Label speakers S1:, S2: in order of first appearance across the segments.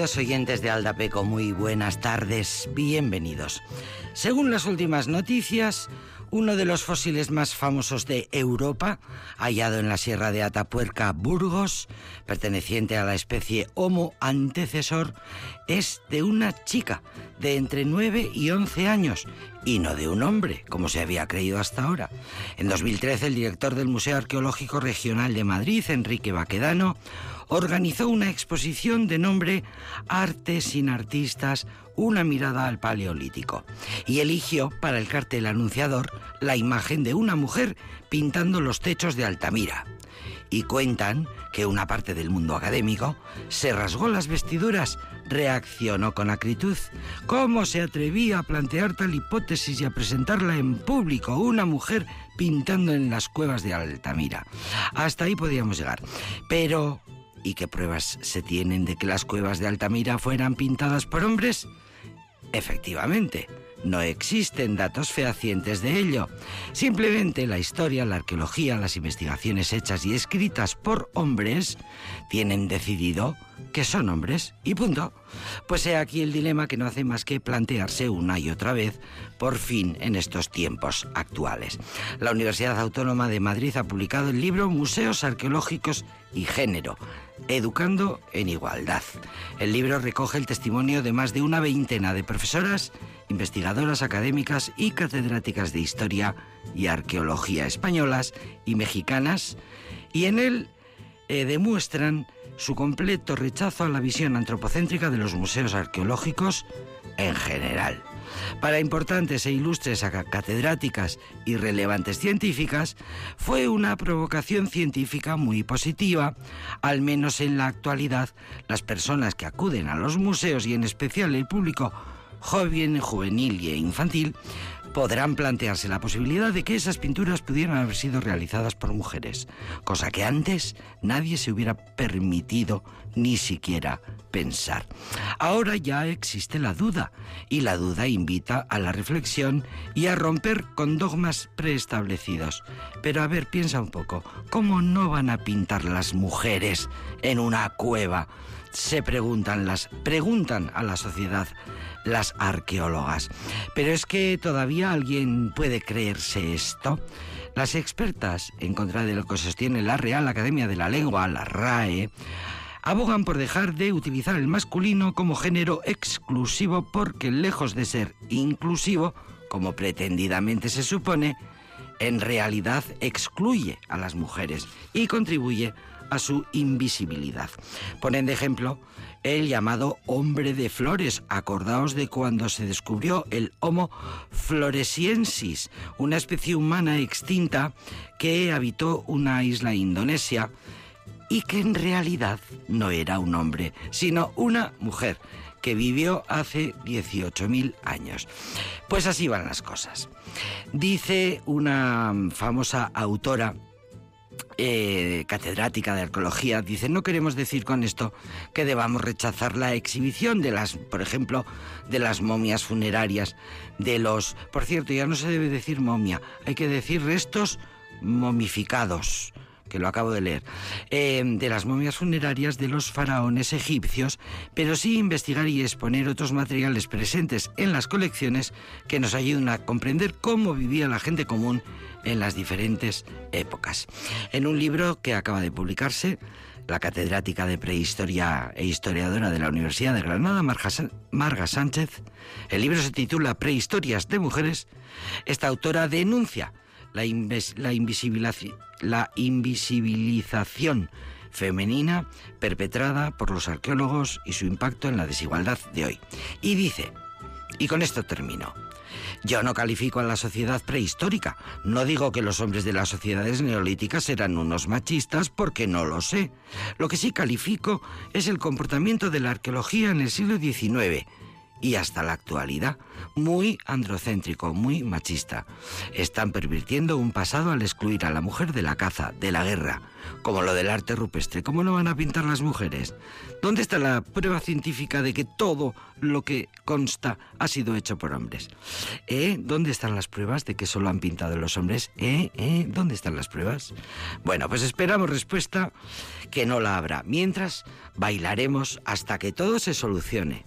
S1: Oyentes de Aldapeco, muy buenas tardes, bienvenidos. Según las últimas noticias, uno de los fósiles más famosos de Europa, hallado en la sierra de Atapuerca, Burgos, perteneciente a la especie Homo antecesor, es de una chica de entre 9 y 11 años y no de un hombre, como se había creído hasta ahora. En 2013, el director del Museo Arqueológico Regional de Madrid, Enrique Baquedano, organizó una exposición de nombre Arte sin artistas, una mirada al Paleolítico, y eligió para el cartel anunciador la imagen de una mujer pintando los techos de Altamira. Y cuentan que una parte del mundo académico se rasgó las vestiduras, reaccionó con acritud. ¿Cómo se atrevía a plantear tal hipótesis y a presentarla en público una mujer pintando en las cuevas de Altamira? Hasta ahí podíamos llegar. Pero ¿Y qué pruebas se tienen de que las cuevas de Altamira fueran pintadas por hombres? Efectivamente, no existen datos fehacientes de ello. Simplemente la historia, la arqueología, las investigaciones hechas y escritas por hombres tienen decidido que son hombres y punto. Pues he aquí el dilema que no hace más que plantearse una y otra vez, por fin, en estos tiempos actuales. La Universidad Autónoma de Madrid ha publicado el libro Museos Arqueológicos y Género, Educando en Igualdad. El libro recoge el testimonio de más de una veintena de profesoras, investigadoras académicas y catedráticas de historia y arqueología españolas y mexicanas, y en él eh, demuestran su completo rechazo a la visión antropocéntrica de los museos arqueológicos en general. Para importantes e ilustres catedráticas y relevantes científicas, fue una provocación científica muy positiva, al menos en la actualidad, las personas que acuden a los museos y en especial el público joven, juvenil e infantil, podrán plantearse la posibilidad de que esas pinturas pudieran haber sido realizadas por mujeres, cosa que antes nadie se hubiera permitido ni siquiera pensar. Ahora ya existe la duda y la duda invita a la reflexión y a romper con dogmas preestablecidos. Pero a ver, piensa un poco, ¿cómo no van a pintar las mujeres en una cueva? Se preguntan las preguntan a la sociedad las arqueólogas. Pero es que todavía alguien puede creerse esto. Las expertas, en contra de lo que sostiene la Real Academia de la Lengua, la RAE, abogan por dejar de utilizar el masculino como género exclusivo porque lejos de ser inclusivo, como pretendidamente se supone, en realidad excluye a las mujeres y contribuye a su invisibilidad. Ponen de ejemplo el llamado hombre de flores. Acordaos de cuando se descubrió el Homo floresiensis, una especie humana extinta que habitó una isla indonesia y que en realidad no era un hombre, sino una mujer que vivió hace 18.000 años. Pues así van las cosas. Dice una famosa autora eh, catedrática de arqueología, dice, no queremos decir con esto que debamos rechazar la exhibición de las, por ejemplo, de las momias funerarias, de los... Por cierto, ya no se debe decir momia, hay que decir restos momificados que lo acabo de leer, eh, de las momias funerarias de los faraones egipcios, pero sí investigar y exponer otros materiales presentes en las colecciones que nos ayuden a comprender cómo vivía la gente común en las diferentes épocas. En un libro que acaba de publicarse, la catedrática de prehistoria e historiadora de la Universidad de Granada, Marga Sánchez, el libro se titula Prehistorias de Mujeres, esta autora denuncia la, la, la invisibilización femenina perpetrada por los arqueólogos y su impacto en la desigualdad de hoy. Y dice, y con esto termino, yo no califico a la sociedad prehistórica, no digo que los hombres de las sociedades neolíticas eran unos machistas porque no lo sé. Lo que sí califico es el comportamiento de la arqueología en el siglo XIX y hasta la actualidad, muy androcéntrico, muy machista. Están pervirtiendo un pasado al excluir a la mujer de la caza, de la guerra, como lo del arte rupestre. ¿Cómo no van a pintar las mujeres? ¿Dónde está la prueba científica de que todo lo que consta ha sido hecho por hombres? ¿Eh? ¿Dónde están las pruebas de que solo han pintado los hombres? ¿Eh? ¿Eh? ¿Dónde están las pruebas? Bueno, pues esperamos respuesta que no la habrá. Mientras, bailaremos hasta que todo se solucione.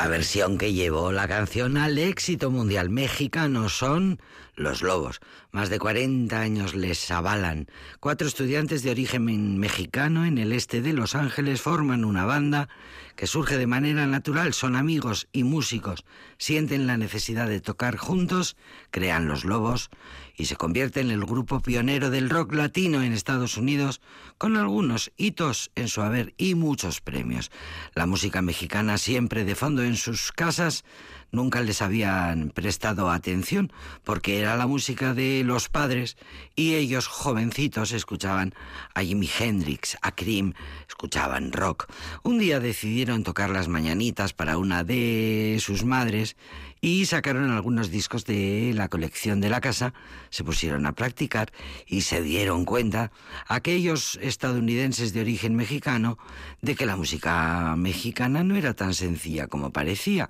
S1: La versión que llevó la canción al éxito mundial mexicano son Los Lobos. Más de 40 años les avalan. Cuatro estudiantes de origen mexicano en el este de Los Ángeles forman una banda que surge de manera natural. Son amigos y músicos. Sienten la necesidad de tocar juntos, crean Los Lobos y se convierte en el grupo pionero del rock latino en Estados Unidos, con algunos hitos en su haber y muchos premios. La música mexicana siempre de fondo en sus casas nunca les habían prestado atención porque era la música de los padres y ellos jovencitos escuchaban a Jimi Hendrix, a Cream, escuchaban rock. Un día decidieron tocar las mañanitas para una de sus madres y sacaron algunos discos de la colección de la casa, se pusieron a practicar y se dieron cuenta, aquellos estadounidenses de origen mexicano, de que la música mexicana no era tan sencilla como parecía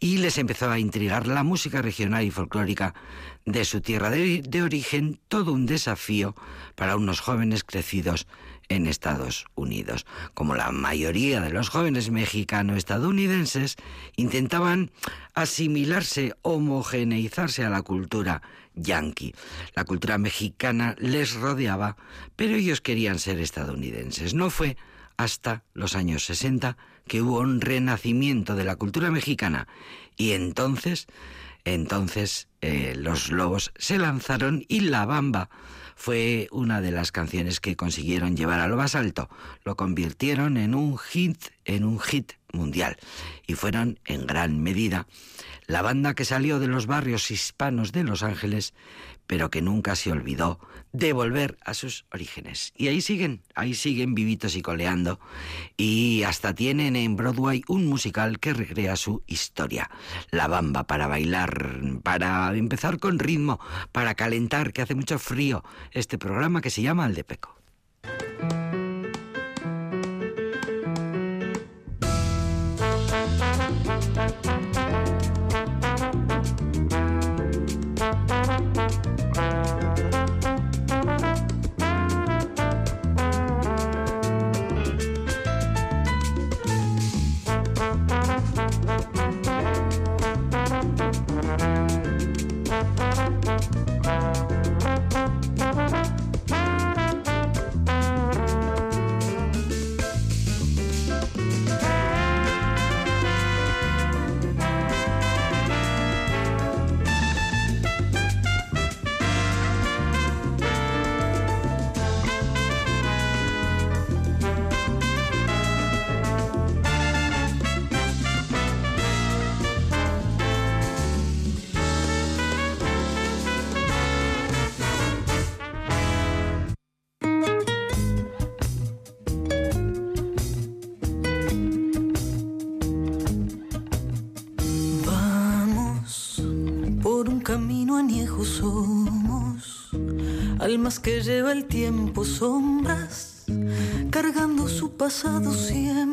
S1: y les empezó a intrigar la música regional y folclórica de su tierra de, origen, todo un desafío para unos jóvenes crecidos en Estados Unidos. Como la mayoría de los jóvenes mexicano-estadounidenses intentaban asimilarse, homogeneizarse a la cultura yankee. La cultura mexicana les rodeaba, pero ellos querían ser estadounidenses. No fue hasta los años 60 que hubo un renacimiento de la cultura mexicana y entonces, entonces eh, los lobos se lanzaron y la bamba fue una de las canciones que consiguieron llevar a lo más alto. Lo convirtieron en un hit, en un hit mundial. Y fueron, en gran medida, la banda que salió de los barrios hispanos de Los Ángeles, pero que nunca se olvidó de volver a sus orígenes. Y ahí siguen, ahí siguen vivitos y coleando. Y hasta tienen en Broadway un musical que recrea su historia. La bamba para bailar, para empezar con ritmo, para calentar, que hace mucho frío. Este programa que se llama El de Peco.
S2: Que lleva el tiempo sombras, cargando su pasado siembra.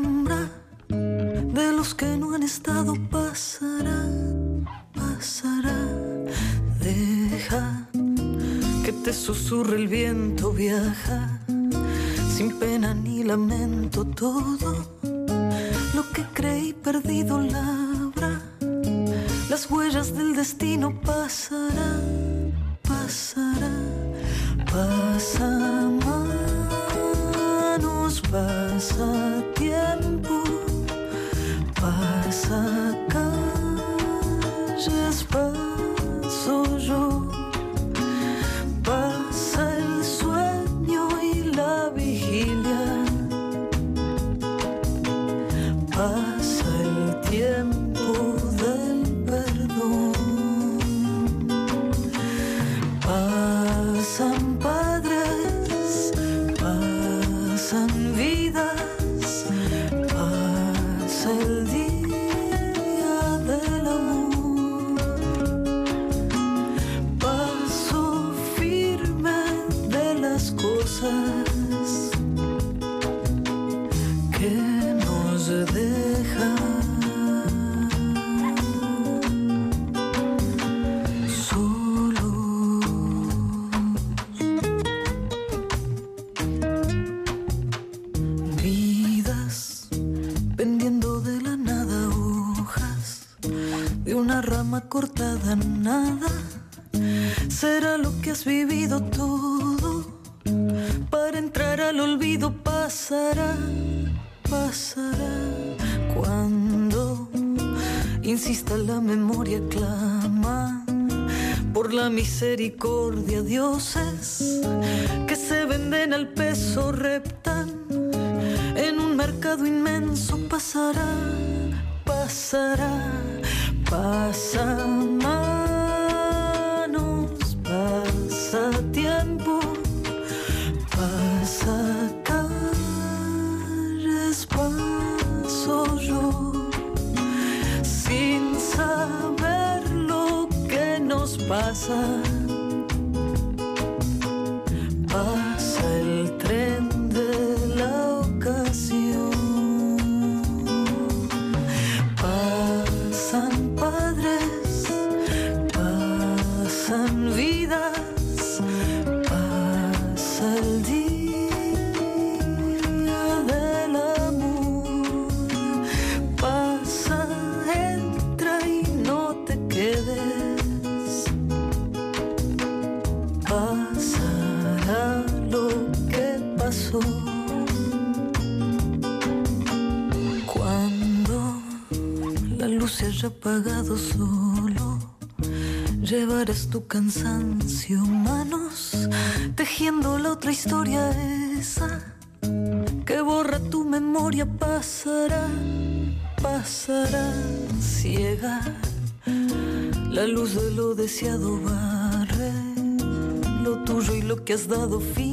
S2: Llevarás tu cansancio, manos, tejiendo la otra historia esa que borra tu memoria, pasará, pasará ciega. La luz de lo deseado barre lo tuyo y lo que has dado finge.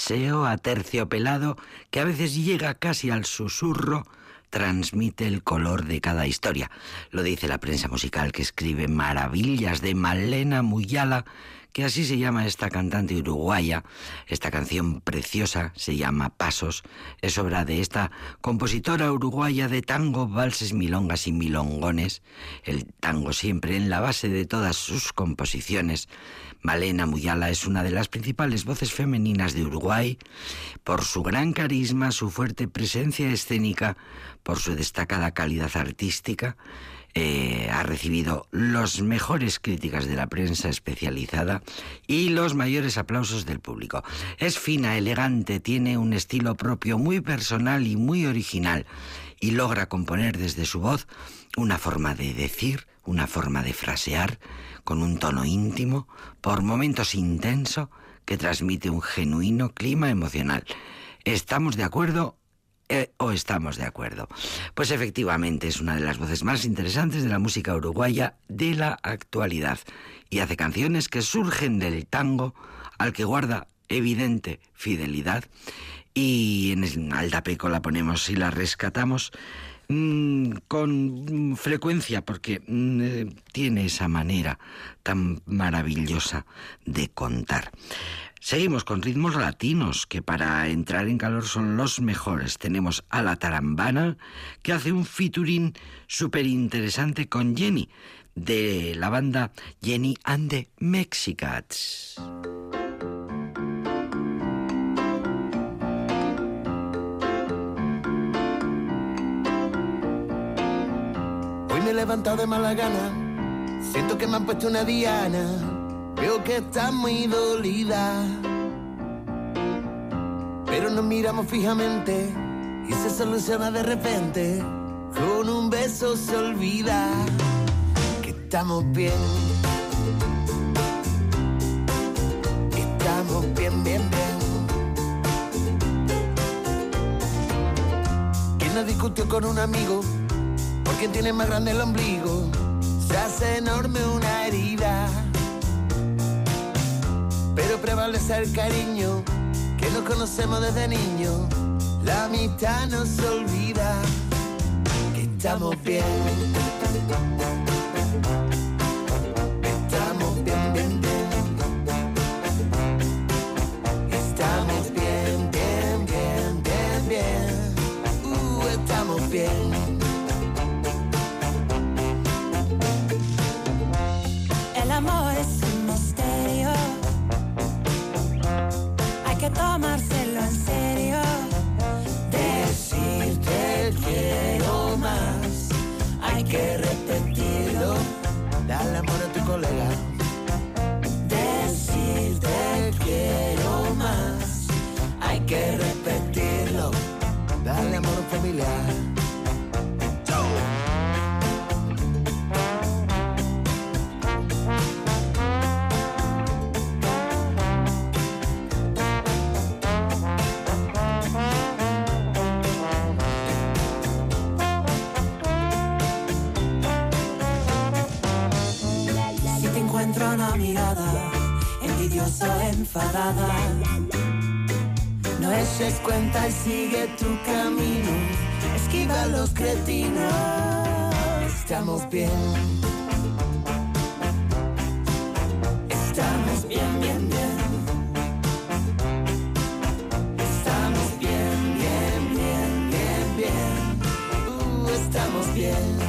S1: Fraseo aterciopelado, que a veces llega casi al susurro, transmite el color de cada historia. Lo dice la prensa musical que escribe maravillas de Malena Muyala, que así se llama esta cantante uruguaya. Esta canción preciosa se llama Pasos, es obra de esta compositora uruguaya de tango, valses, milongas y milongones. El tango siempre en la base de todas sus composiciones. Malena Muyala es una de las principales voces femeninas de Uruguay por su gran carisma, su fuerte presencia escénica, por su destacada calidad artística. Eh, ha recibido los mejores críticas de la prensa especializada y los mayores aplausos del público. Es fina, elegante, tiene un estilo propio muy personal y muy original y logra componer desde su voz una forma de decir, una forma de frasear, con un tono íntimo, por momentos intenso, que transmite un genuino clima emocional. ¿Estamos de acuerdo eh, o estamos de acuerdo? Pues efectivamente es una de las voces más interesantes de la música uruguaya de la actualidad y hace canciones que surgen del tango al que guarda evidente fidelidad y en el Aldapeco la ponemos y la rescatamos mm, con frecuencia porque mm, eh, tiene esa manera tan maravillosa de contar. Seguimos con ritmos latinos que para entrar en calor son los mejores. Tenemos a la tarambana que hace un featuring súper interesante con Jenny de la banda Jenny and the Mexicats.
S3: Levantado de mala gana, siento que me han puesto una diana, veo que está muy dolida. Pero nos miramos fijamente y se soluciona de repente, con un beso se olvida que estamos bien. Estamos bien, bien, bien. ¿Quién no discutió con un amigo? ¿Por quién tiene más grande el ombligo? Se hace enorme una herida. Pero prevalece el cariño que nos conocemos desde niño. La mitad no se olvida que estamos bien.
S4: Enfadada.
S3: No eches cuenta y sigue tu camino. Esquiva los cretinos. Estamos bien. Estamos bien, bien, bien. Estamos bien, bien, bien, bien, bien. Uh, estamos bien.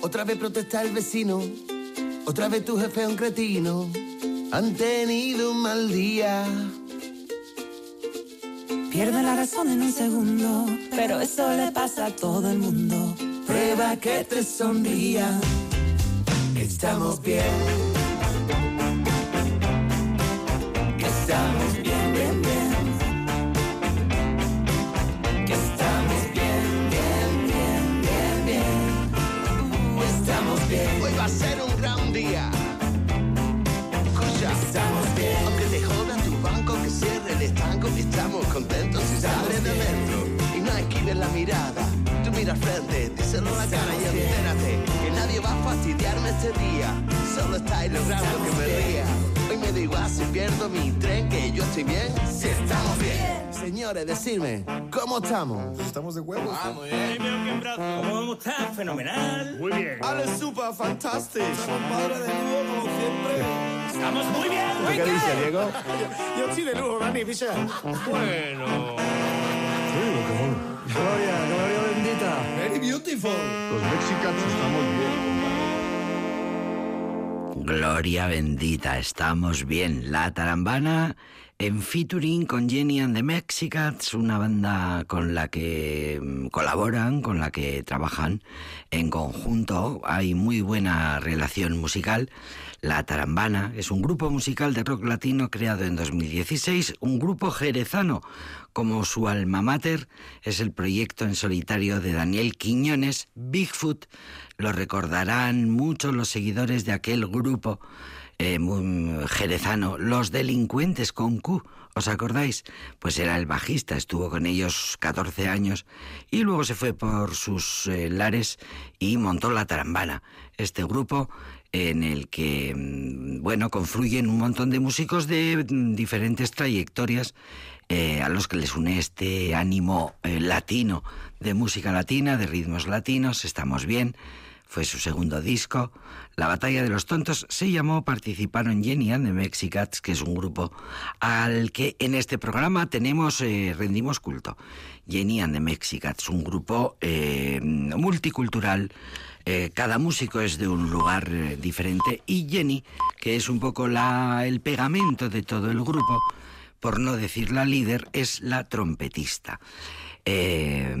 S3: Otra vez protesta el vecino. Otra vez tu jefe es un cretino. Han tenido un mal día.
S4: Pierde la razón en un segundo, pero eso le pasa a todo el mundo.
S3: Prueba que te sonría. Estamos bien. Que estamos bien, bien,
S5: esquives la mirada. Tú mira al frente, díselo a la cara y
S3: bien.
S5: entérate que nadie va a fastidiarme este día. Solo estáis logrando
S3: Estamos
S5: que me
S3: bien.
S5: ría. Hoy me da igual si pierdo mi tren, que yo estoy bien.
S3: Si estamos bien. Señores, decidme, ¿cómo estamos?
S6: Estamos de huevos.
S7: ¿Cómo vamos a estar? Fenomenal.
S6: Muy bien.
S5: Ale, super fantástico.
S6: Padre de lujo, como siempre.
S7: Estamos muy bien.
S6: ¿Qué dice, Diego? Yo estoy de lujo, Dani, picha.
S7: Bueno.
S6: Gloria, gloria bendita.
S5: Very beautiful.
S6: Los mexicanos estamos bien.
S1: Gloria bendita, estamos bien. La Tarambana en featuring con Jenny and the Mexicats, una banda con la que mm, colaboran, con la que trabajan en conjunto. Hay muy buena relación musical. La Tarambana es un grupo musical de rock latino creado en 2016, un grupo jerezano como su alma mater es el proyecto en solitario de Daniel Quiñones, Bigfoot. Lo recordarán muchos los seguidores de aquel grupo eh, muy jerezano, Los Delincuentes con Q. ¿Os acordáis? Pues era el bajista, estuvo con ellos 14 años y luego se fue por sus eh, lares y montó la Tarambana. Este grupo en el que, mm, bueno, confluyen un montón de músicos de mm, diferentes trayectorias eh, a los que les une este ánimo eh, latino, de música latina, de ritmos latinos, estamos bien. Fue su segundo disco. La Batalla de los Tontos se llamó, participaron Jenny and the Mexicats, que es un grupo al que en este programa tenemos, eh, rendimos culto. Jenny and the Mexicats, un grupo multicultural. Eh, cada músico es de un lugar eh, diferente y Jenny, que es un poco la, el pegamento de todo el grupo, por no decir la líder, es la trompetista. Eh,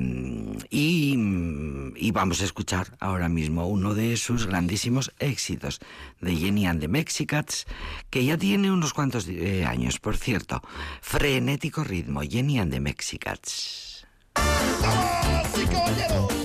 S1: y, vamos a escuchar ahora mismo uno de sus grandísimos éxitos de Jenny and the Mexicats, que ya tiene unos cuantos años, por cierto. Frenético ritmo, Jenny and the Mexicats.
S8: Y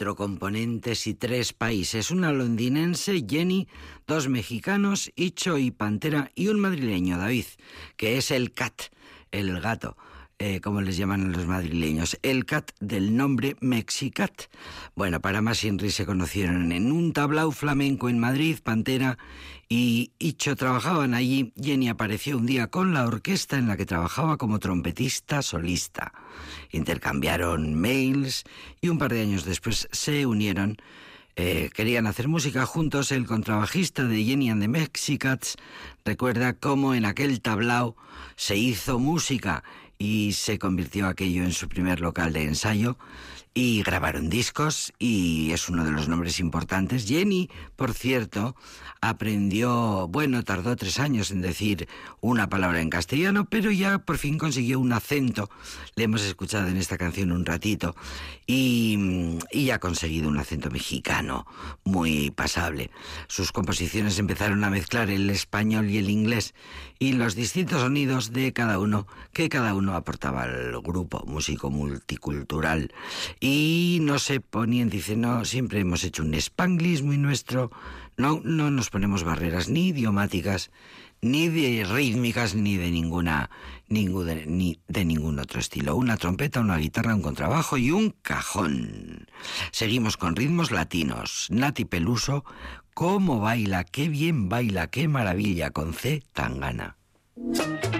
S1: Componentes y tres países. Una londinense, Jenny, dos mexicanos, Icho y Pantera, y un madrileño, David, que es el cat, el gato, eh, como les llaman los madrileños. El cat del nombre Mexicat. Bueno, para más Inri se conocieron en un tablao flamenco en Madrid, Pantera y Icho trabajaban allí. Jenny apareció un día con la orquesta en la que trabajaba como trompetista solista. Intercambiaron mails y un par de años después se unieron. Eh, querían hacer música juntos. El contrabajista de Jenny and the Mexicats recuerda cómo en aquel tablao se hizo música y se convirtió aquello en su primer local de ensayo y grabaron discos y es uno de los nombres importantes. Jenny, por cierto, aprendió, bueno, tardó tres años en decir una palabra en castellano, pero ya por fin consiguió un acento. Le hemos escuchado en esta canción un ratito y, y ha conseguido un acento mexicano muy pasable. Sus composiciones empezaron a mezclar el español y el inglés y los distintos sonidos de cada uno que cada uno aportaba al grupo músico multicultural y no se ponían, dice, no, siempre hemos hecho un spanglish muy nuestro, no, no nos ponemos barreras ni idiomáticas, ni de rítmicas, ni de ninguna, ni de ningún otro estilo. Una trompeta, una guitarra, un contrabajo y un cajón. Seguimos con ritmos latinos. Nati Peluso, cómo baila, qué bien baila, qué maravilla, con C Tangana.
S9: Este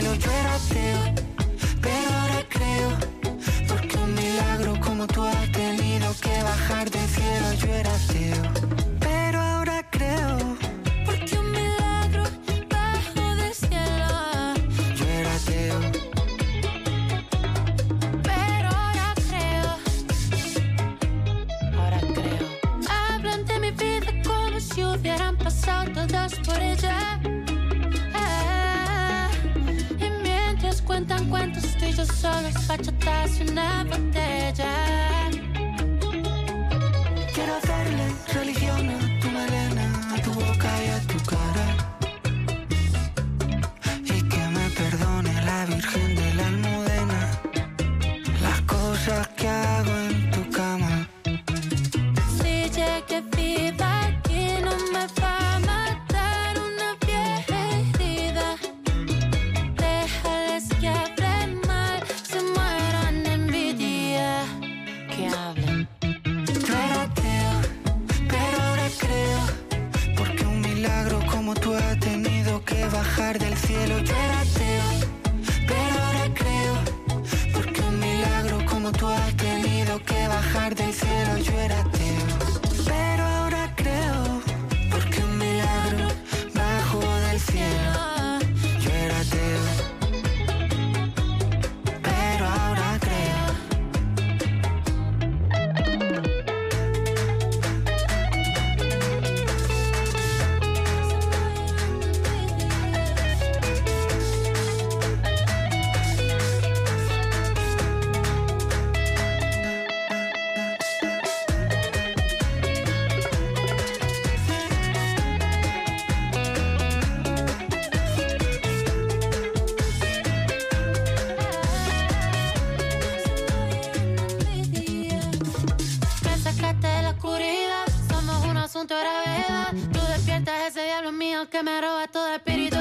S10: Yo era ateo, pero ahora creo, porque un milagro como tú ha tenido que bajar del cielo. Yo era ateo, pero ahora creo, Porque un milagro
S2: bajo del cielo.
S10: yo era ateo.
S2: Pero ahora creo.
S9: Ahora creo.
S2: Hablan de mi vida como si hubieran pasado todas por ella. Mientras cuentan cuentos, tú y yo solos, bachatas y una botella.
S10: Quiero hacerle religión a tu melena, a tu boca y a tu cara. Y que me perdone la Virgen punto. Tú despiertas ese diablo mío que me roba todo
S1: espíritu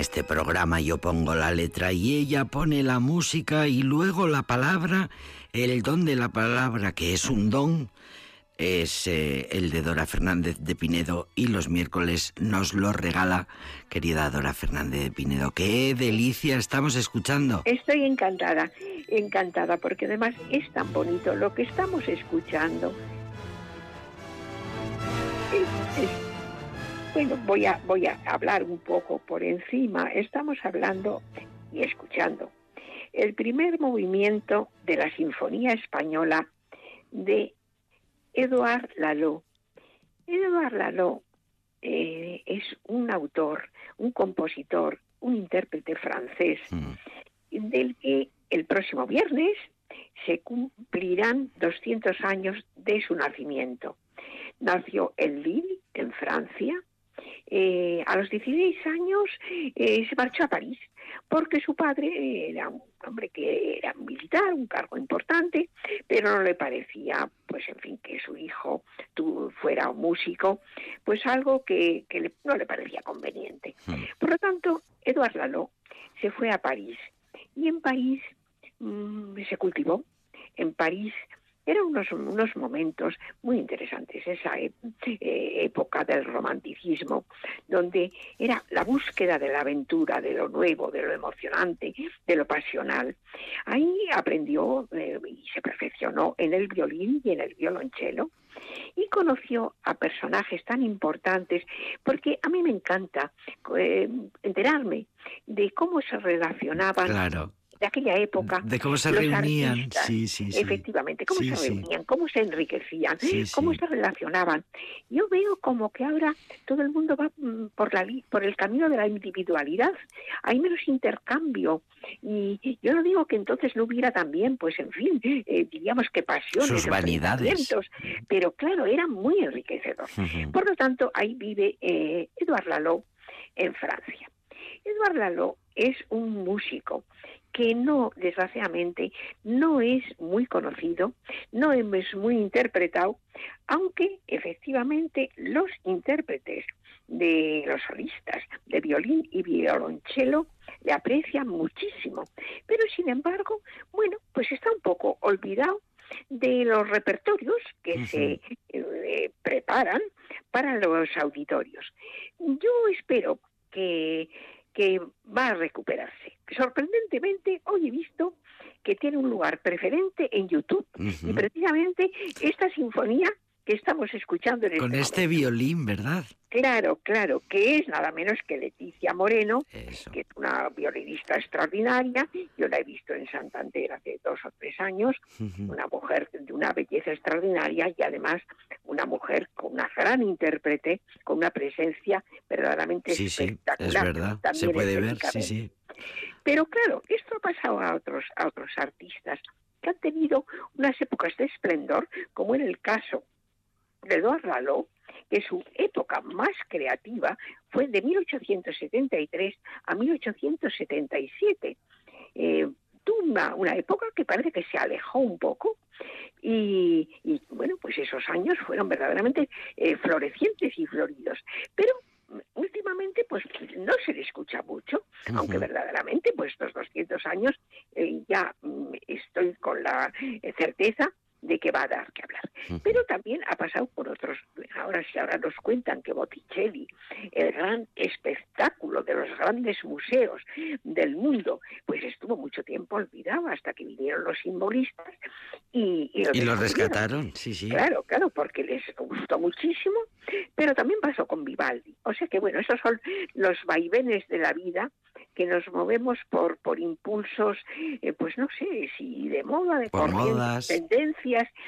S1: este programa yo pongo la letra y ella pone la música y luego la palabra, el don de la palabra, que es un don, es eh, el de Dora Fernández de Pinedo y los miércoles nos lo regala querida Dora Fernández de Pinedo. ¡Qué delicia estamos escuchando!
S11: Estoy encantada, encantada, porque además es tan bonito lo que estamos escuchando. Es- es- bueno, voy a, voy a hablar un poco por encima. Estamos hablando y escuchando el primer movimiento de la Sinfonía Española de Eduard Lalo. Eduard Lalo eh, es un autor, un compositor, un intérprete francés
S1: Mm.
S11: del que el próximo viernes se cumplirán 200 años de su nacimiento. Nació en Lille, en Francia. Eh, a los 16 años eh, se marchó a París porque su padre era un hombre que era militar, un cargo importante, pero no le parecía, pues en fin, que su hijo tu- fuera un músico, pues algo que, que le- no le parecía conveniente. Por lo tanto, Eduard Lalo se fue a París y en París mm, se cultivó. En París eran unos, unos momentos muy interesantes, esa e- eh, época del romanticismo, donde era la búsqueda de la aventura, de lo nuevo, de lo emocionante, de lo pasional. Ahí aprendió eh, y se perfeccionó en el violín y en el violonchelo y conoció a personajes tan importantes, porque a mí me encanta eh, enterarme de cómo se relacionaban
S1: Claro.
S11: De aquella época.
S1: De cómo se reunían,
S11: artistas,
S1: sí, sí, sí.
S11: Efectivamente, cómo
S1: Sí,
S11: se reunían, cómo se enriquecían, cómo se relacionaban. Yo veo como que ahora todo el mundo va mm, por, la, por el camino de la individualidad. Hay menos intercambio. Y yo no digo que entonces no hubiera también, pues en fin, eh, diríamos que pasiones,
S1: Sus vanidades.
S11: pero claro, era muy enriquecedor.
S1: Ujú.
S11: Por lo tanto, ahí vive eh, Eduard Lalo en Francia. Eduard Lalo es un músico que no, desgraciadamente, no es muy conocido, no es muy interpretado, aunque efectivamente los intérpretes de los solistas de violín y violonchelo le aprecian muchísimo. Pero sin embargo, bueno, pues está un poco olvidado de los repertorios que se eh, preparan para los auditorios. Yo espero que, que va a recuperarse. Sorprendentemente, hoy he visto que tiene un lugar preferente en YouTube. Y precisamente esta sinfonía que estamos escuchando en
S1: Con
S11: este
S1: este violín, ¿verdad?
S11: Claro, claro, que es nada menos que Leticia Moreno,
S1: Eso.
S11: que es una violinista extraordinaria. Yo la he visto en Santander hace dos o tres años, una mujer de una belleza extraordinaria y además una mujer con una gran intérprete, con una presencia verdaderamente
S1: Sí, sí,
S11: espectacular.
S1: es verdad. Se
S11: también
S1: puede ver, sí, sí.
S11: Pero claro, esto ha pasado a otros, a otros artistas que han tenido unas épocas de esplendor, como en el caso de Eduard Lalo, que su época más creativa fue de 1873 a 1877. Eh, tuvo una, una época que parece que se alejó un poco y, y, bueno, pues esos años fueron verdaderamente eh, florecientes y floridos. Pero últimamente pues no se le escucha mucho, aunque verdaderamente pues estos 200 años eh, ya mm, estoy con la eh, certeza de que va a dar que hablar. Pero también ha pasado por otros. Ahora sí, ahora nos cuentan que Botticelli, el gran espectáculo de los grandes museos del mundo, pues estuvo mucho tiempo olvidado hasta que vinieron los simbolistas y, y
S1: Y lo rescataron, sí, sí.
S11: Claro, claro, porque les gustó muchísimo, pero también pasó con Vivaldi. O sea que, bueno, esos son los vaivenes de la vida que nos movemos por, por impulsos, eh, pues no sé, si de moda, de
S1: Por
S11: corrientes,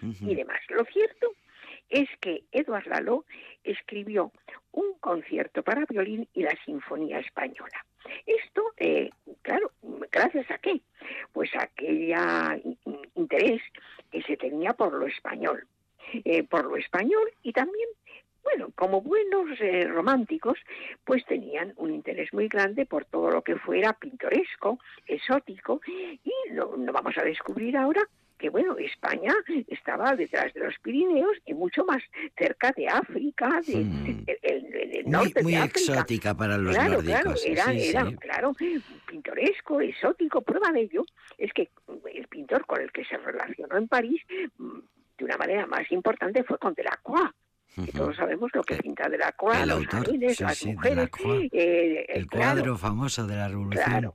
S11: y demás. Lo cierto es que Eduard Lalo escribió un concierto para violín y la Sinfonía Española. Esto, eh, claro, gracias a qué? Pues a aquella in- interés que se tenía por lo español, eh, por lo español y también, bueno, como buenos eh, románticos, pues tenían un interés muy grande por todo lo que fuera pintoresco, exótico y lo, lo vamos a descubrir ahora que bueno, España estaba detrás de los Pirineos y mucho más cerca de África, de,
S1: Mm.
S11: el, el- el
S1: Muy,
S11: norte
S1: muy
S11: de África.
S1: exótica para los
S11: claro,
S1: nórdicos.
S11: claro, era,
S1: sí, sí.
S11: era, claro, pintoresco, exótico. Prueba de ello es que el pintor con el que se relacionó en París de una manera más importante fue con Delacroix. Que todos sabemos lo que pinta Delacroix,
S1: El
S11: los
S1: autor,
S11: jardines,
S1: sí,
S11: las
S1: sí,
S11: mujeres,
S1: Delacroix.
S11: eh,
S1: El
S11: claro,
S1: cuadro famoso de la Revolución.
S11: Claro.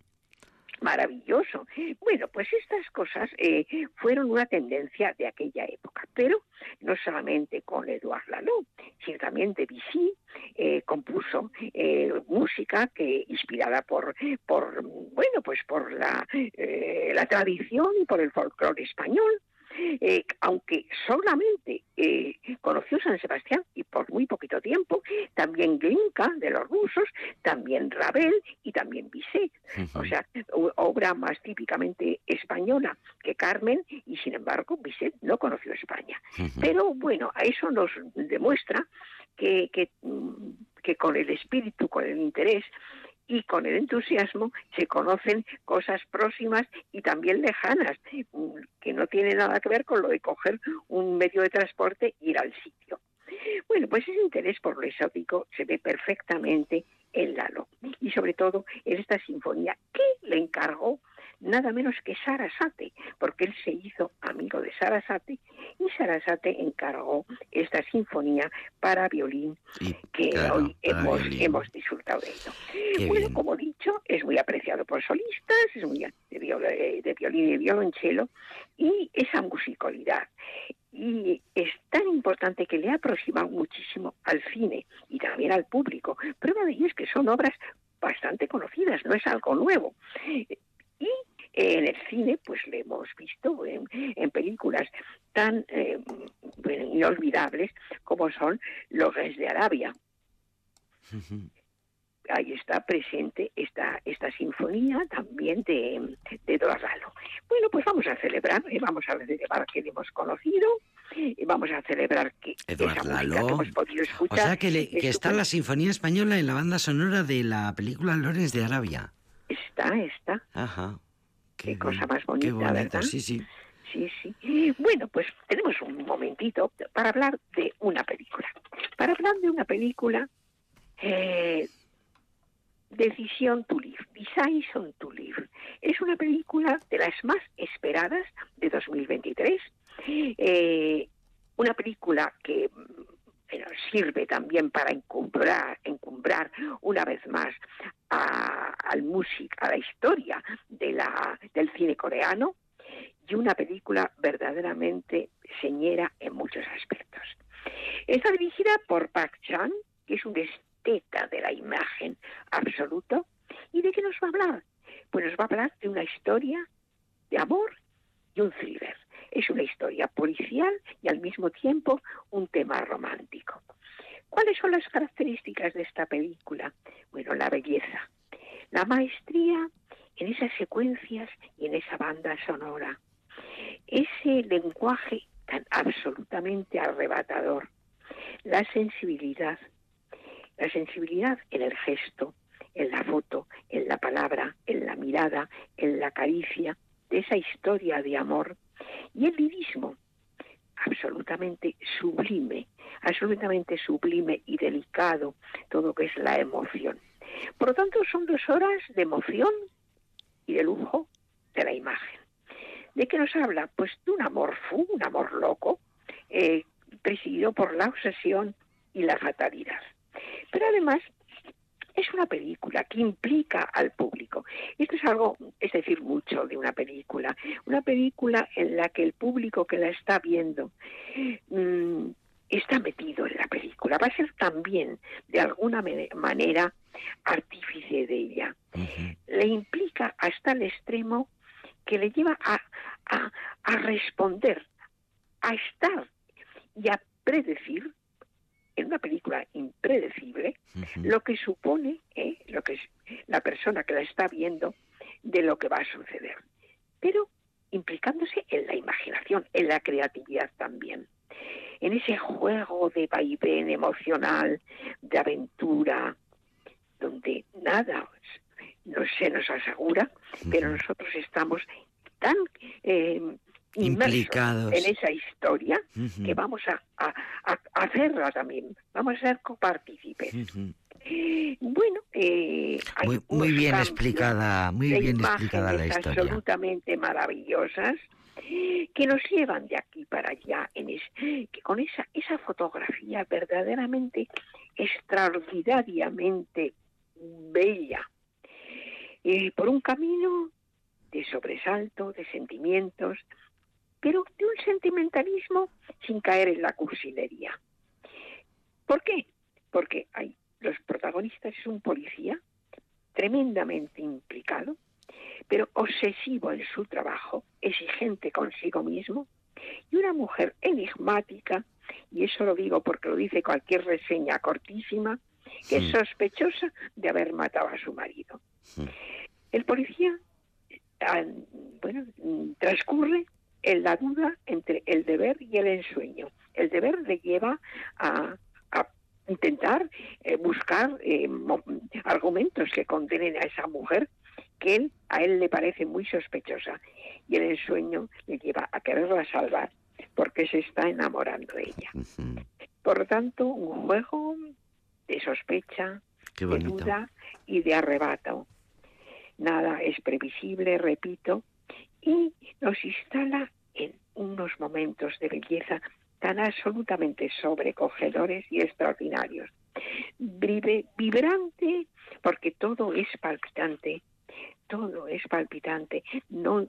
S11: Maravilloso. Bueno, pues estas cosas eh, fueron una tendencia de aquella época, pero no solamente con Edouard Laloux, sino también Debussy eh, compuso eh, música que inspirada por, por bueno, pues por la, eh, la tradición y por el folclore español. Eh, aunque solamente eh, conoció San Sebastián y por muy poquito tiempo, también Glinka de los rusos, también Ravel y también Bizet. O sea, obra más típicamente española que Carmen y sin embargo Bizet no conoció España. Pero bueno, a eso nos demuestra que, que, mm, que con el espíritu, con el interés y con el entusiasmo se conocen cosas próximas y también lejanas, mm, que no tiene nada que ver con lo de coger un medio de transporte e ir al sitio. Bueno, pues ese interés por lo exótico se ve perfectamente en Lalo y sobre todo en esta sinfonía que le encargó nada menos que Sarasate, porque él se hizo amigo de Sarasate y Sarasate encargó esta sinfonía para violín
S1: Y,
S11: que
S1: claro,
S11: hoy hemos, hemos disfrutado de ello.
S1: Qué
S11: bueno,
S1: bien.
S11: como he dicho, es muy apreciado por solistas, es muy de, eh, de violín y violonchelo, y esa musicalidad. Y es tan importante que le ha aproximado muchísimo al cine y también al público. Prueba de ello es que son obras bastante conocidas, no es algo nuevo. Y en el cine, pues le hemos visto en, en películas tan eh, inolvidables como son Los Reyes de Arabia. Ahí está presente esta, esta sinfonía también de, de Dorralo. Bueno, pues vamos a celebrar, eh, vamos a celebrar que le hemos conocido, y vamos a celebrar que
S1: Eduard
S11: esa música
S1: Lalo.
S11: que hemos podido
S1: O
S11: escuchar.
S1: sea que, le- que está la Sinfonía Española en la banda sonora de la película Lorenz de Arabia.
S11: Está, está.
S1: Ajá.
S11: Qué cosa más bonita,
S1: Qué bonito,
S11: ¿verdad?
S1: sí, sí.
S11: Sí, sí. Bueno, pues tenemos un momentito para hablar de una película. Para hablar de una película, eh, Decisión to Live, Decision to Live. Es una película de las más esperadas de 2023. Eh, una película que mm, bueno, sirve también para encumbrar, encumbrar una vez más a, al music, a la historia de la, del cine coreano y una película verdaderamente señera en muchos aspectos. Está dirigida por Park Chan, que es un esteta de la imagen absoluto. ¿Y de qué nos va a hablar? Pues nos va a hablar de una historia de amor y un thriller. Es una historia policial y al mismo tiempo un tema romántico. ¿Cuáles son las características de esta película? Bueno, la belleza, la maestría en esas secuencias y en esa banda sonora, ese lenguaje tan absolutamente arrebatador, la sensibilidad, la sensibilidad en el gesto, en la foto, en la palabra, en la mirada, en la caricia de esa historia de amor y el lirismo absolutamente sublime, absolutamente sublime y delicado, todo lo que es la emoción. Por lo tanto, son dos horas de emoción y de lujo de la imagen. ¿De qué nos habla? Pues de un amor fu, un amor loco, eh, presidido por la obsesión y la fatalidad. Pero además es una película que implica al público. Esto es algo, es decir, mucho de una película. Una película en la que el público que la está viendo mm, está metido en la película. Va a ser también, de alguna manera, artífice de ella. Le implica hasta el extremo que le lleva a, a, a responder, a estar y a predecir en una película impredecible lo que supone eh, lo que es la persona que la está viendo de lo que va a suceder. Pero implicándose en la imaginación en la creatividad también. En ese juego de vaivén emocional de aventura donde nada no se nos asegura pero nosotros estamos tan eh,
S1: Implicados.
S11: en esa historia que vamos a, a- a- a hacerla también, vamos a ser copartícipes. Bueno, eh, hay
S1: Muy, muy bien explicada, muy bien explicada la historia.
S11: absolutamente maravillosas que nos llevan de aquí para allá en es- que con esa esa fotografía verdaderamente extraordinariamente bella eh, por un camino de sobresalto de sentimientos pero de un sentimentalismo sin caer en la cursilería ¿por qué? porque hay los protagonistas es un policía tremendamente implicado pero obsesivo en su trabajo, exigente consigo mismo, y una mujer enigmática, y eso lo digo porque lo dice cualquier reseña cortísima, que es
S12: Mm.
S11: sospechosa de haber matado a su marido. El policía, bueno, mm, transcurre en la duda entre el deber y el ensueño. El deber le lleva a, a intentar eh, buscar eh, argumentos que condenen a esa mujer que él, a él le parece muy sospechosa y el ensueño le lleva a quererla salvar porque se está enamorando de ella. Por lo tanto, un juego de sospecha,
S1: Qué
S11: de duda y de arrebato. Nada es previsible, repito, y nos instala en unos momentos de belleza tan absolutamente sobrecogedores y extraordinarios. Vive- vibrante, porque todo es palpitante, todo es palpitante. No,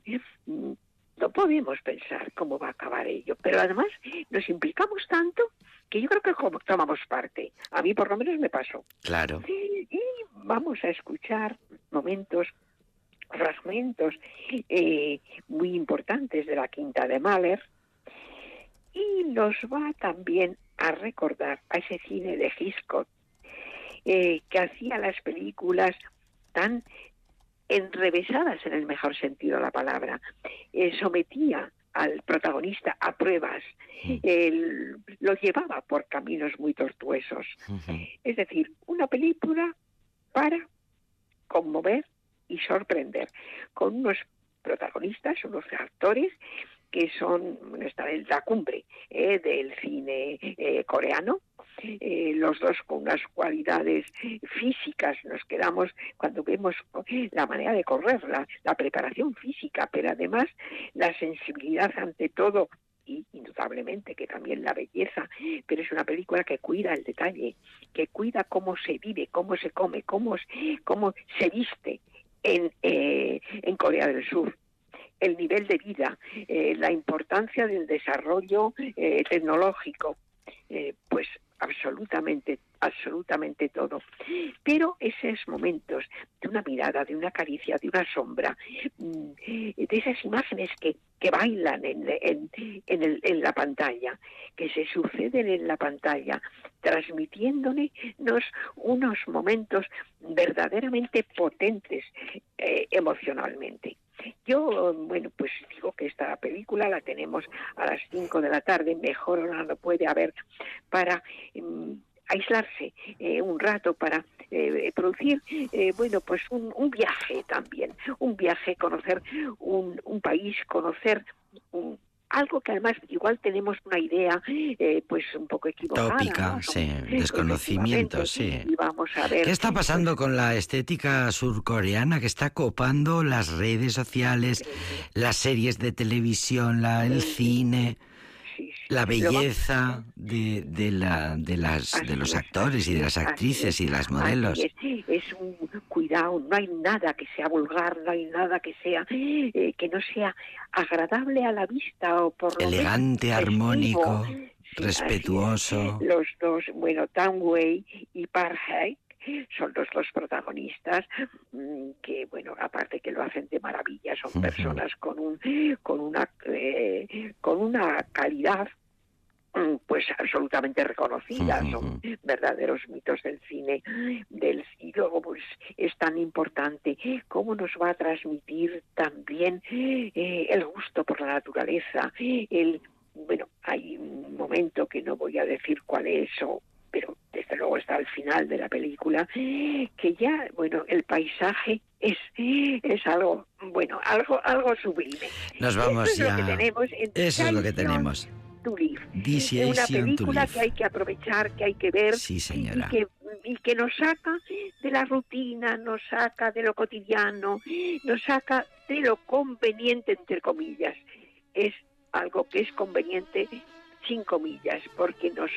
S11: no podemos pensar cómo va a acabar ello, pero además nos implicamos tanto que yo creo que como tomamos parte. A mí por lo menos me pasó.
S1: Claro.
S11: Y vamos a escuchar momentos, fragmentos eh, muy importantes de la quinta de Mahler y nos va también a recordar a ese cine de Hitchcock eh, que hacía las películas tan enrevesadas en el mejor sentido de la palabra, eh, sometía al protagonista a pruebas, él lo llevaba por caminos muy tortuosos. Es decir, una película para conmover y sorprender, con unos protagonistas, unos actores que son, bueno, están en la cumbre eh, del cine eh, coreano, eh, los dos con unas cualidades físicas, nos quedamos cuando vemos la manera de correr, la, la preparación física, pero además la sensibilidad ante todo y indudablemente que también la belleza, pero es una película que cuida el detalle, que cuida cómo se vive, cómo se come, cómo, cómo se viste en, en Corea del Sur el nivel de vida, eh, la importancia del desarrollo eh, tecnológico, eh, pues absolutamente, absolutamente todo. Pero esos momentos de una mirada, de una caricia, de una sombra, mm, de esas imágenes que, que bailan en, en, en la pantalla, que se suceden en la pantalla, transmitiéndonos unos momentos verdaderamente potentes emocionalmente. Yo, bueno, pues digo que esta película la tenemos a las 5 de la tarde, mejor hora no puede haber, para mm, aislarse eh, un rato, para eh, producir, eh, bueno, pues un, un viaje también, un viaje, conocer un, un país, conocer un- algo que además igual tenemos una idea eh, pues un poco equivocada.
S1: Tópica,
S11: ¿no?
S1: sí, desconocimiento, sí.
S11: Y vamos a ver.
S1: ¿Qué está pasando con la estética surcoreana que está copando las redes sociales, las series de televisión, la, el cine, la belleza de, de, la, de, las, de los actores y de las actrices y de las modelos?
S11: Es, es un cuidado, no hay nada que sea vulgar, no hay nada que sea eh, que no sea agradable a la vista o por lo menos
S1: Elegante, armónico,
S11: Sí,
S1: respetuoso.
S11: Los dos, bueno, Tan Wei y Park Hae son los dos protagonistas mm, que bueno aparte que lo hacen de maravilla son personas con un con una una calidad mm, pues absolutamente reconocida, son verdaderos mitos del cine, del y luego pues es tan importante cómo nos va a transmitir también eh, el gusto por la naturaleza, el bueno, hay un momento que no voy a decir cuál es o pero desde luego está al final de la película, que ya, bueno, el paisaje es, es algo, bueno, algo, algo sublime.
S1: Nos vamos
S11: Eso es
S1: ya.
S11: lo que tenemos en
S1: Eso es lo que tenemos.
S11: to Live. Es una película que hay que aprovechar, que hay que ver
S1: Sí,
S11: y
S1: señora.
S11: que, y que nos saca de la rutina, nos saca de lo cotidiano, nos saca de lo conveniente, entre comillas. Es algo que es conveniente sin comillas, porque nos,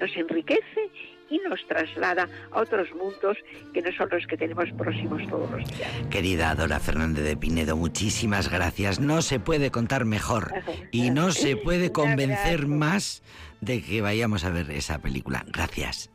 S11: nos enriquece y nos traslada a otros mundos que no son los que tenemos próximos todos los días.
S1: Querida Dora Fernández de Pinedo, muchísimas gracias. No se puede contar mejor y no se puede convencer más de que vayamos a ver esa película. Gracias.